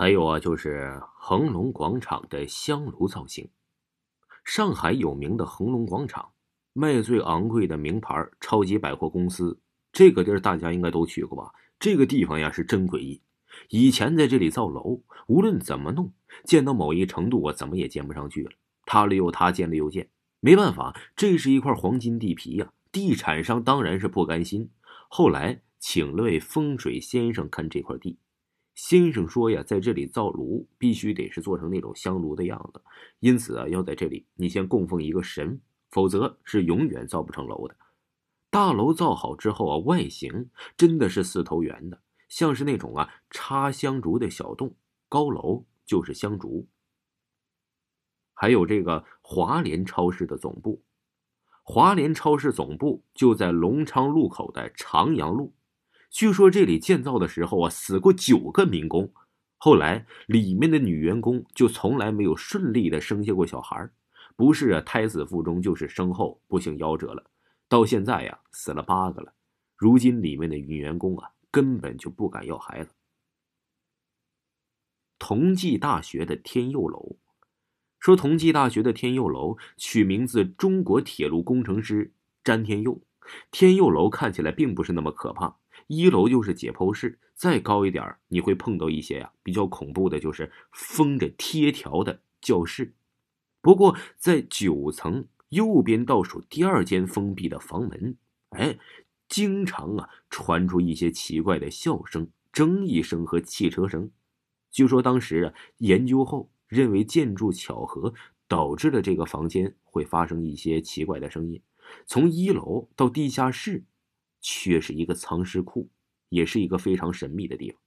还有啊，就是恒隆广场的香炉造型。上海有名的恒隆广场，卖最昂贵的名牌超级百货公司。这个地儿大家应该都去过吧？这个地方呀是真诡异。以前在这里造楼，无论怎么弄，建到某一程度，我怎么也建不上去了。塌了又塌，建了又建，没办法，这是一块黄金地皮呀。地产商当然是不甘心，后来请了位风水先生看这块地。先生说呀，在这里造炉必须得是做成那种香炉的样子，因此啊，要在这里你先供奉一个神，否则是永远造不成楼的。大楼造好之后啊，外形真的是四头圆的，像是那种啊插香烛的小洞。高楼就是香烛。还有这个华联超市的总部，华联超市总部就在隆昌路口的长阳路。据说这里建造的时候啊，死过九个民工，后来里面的女员工就从来没有顺利的生下过小孩不是啊胎死腹中，就是生后不幸夭折了。到现在呀，死了八个了。如今里面的女员工啊，根本就不敢要孩子。同济大学的天佑楼，说同济大学的天佑楼取名字中国铁路工程师詹天佑。天佑楼看起来并不是那么可怕。一楼就是解剖室，再高一点你会碰到一些呀比较恐怖的，就是封着贴条的教室。不过在九层右边倒数第二间封闭的房门，哎，经常啊传出一些奇怪的笑声、争议声和汽车声。据说当时啊研究后认为建筑巧合导致了这个房间会发生一些奇怪的声音。从一楼到地下室。却是一个藏尸库，也是一个非常神秘的地方。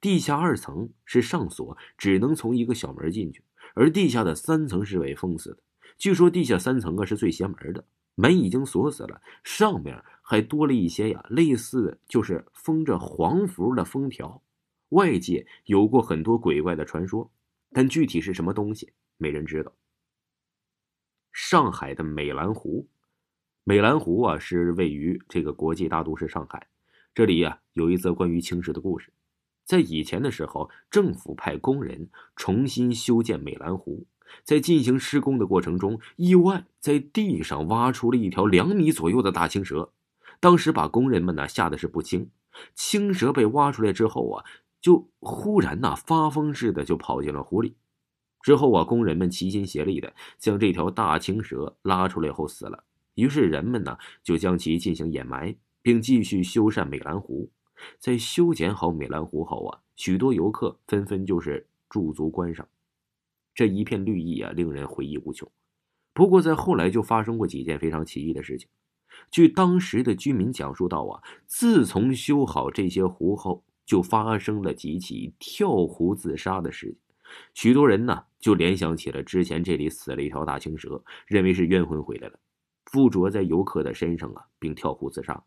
地下二层是上锁，只能从一个小门进去；而地下的三层是被封死的。据说地下三层啊是最邪门的，门已经锁死了，上面还多了一些呀类似就是封着黄符的封条。外界有过很多鬼怪的传说，但具体是什么东西，没人知道。上海的美兰湖。美兰湖啊，是位于这个国际大都市上海。这里呀，有一则关于青石的故事。在以前的时候，政府派工人重新修建美兰湖，在进行施工的过程中，意外在地上挖出了一条两米左右的大青蛇。当时把工人们呢吓得是不轻。青蛇被挖出来之后啊，就忽然呐发疯似的就跑进了湖里。之后啊，工人们齐心协力的将这条大青蛇拉出来后死了。于是人们呢就将其进行掩埋，并继续修缮美兰湖。在修剪好美兰湖后啊，许多游客纷纷就是驻足观赏，这一片绿意啊，令人回忆无穷。不过在后来就发生过几件非常奇异的事情。据当时的居民讲述到啊，自从修好这些湖后，就发生了几起跳湖自杀的事件。许多人呢就联想起了之前这里死了一条大青蛇，认为是冤魂回来了。附着在游客的身上啊，并跳湖自杀。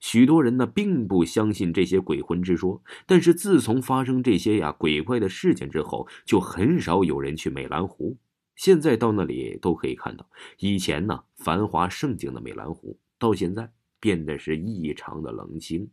许多人呢并不相信这些鬼魂之说，但是自从发生这些呀鬼怪的事件之后，就很少有人去美兰湖。现在到那里都可以看到，以前呢繁华盛景的美兰湖，到现在变得是异常的冷清。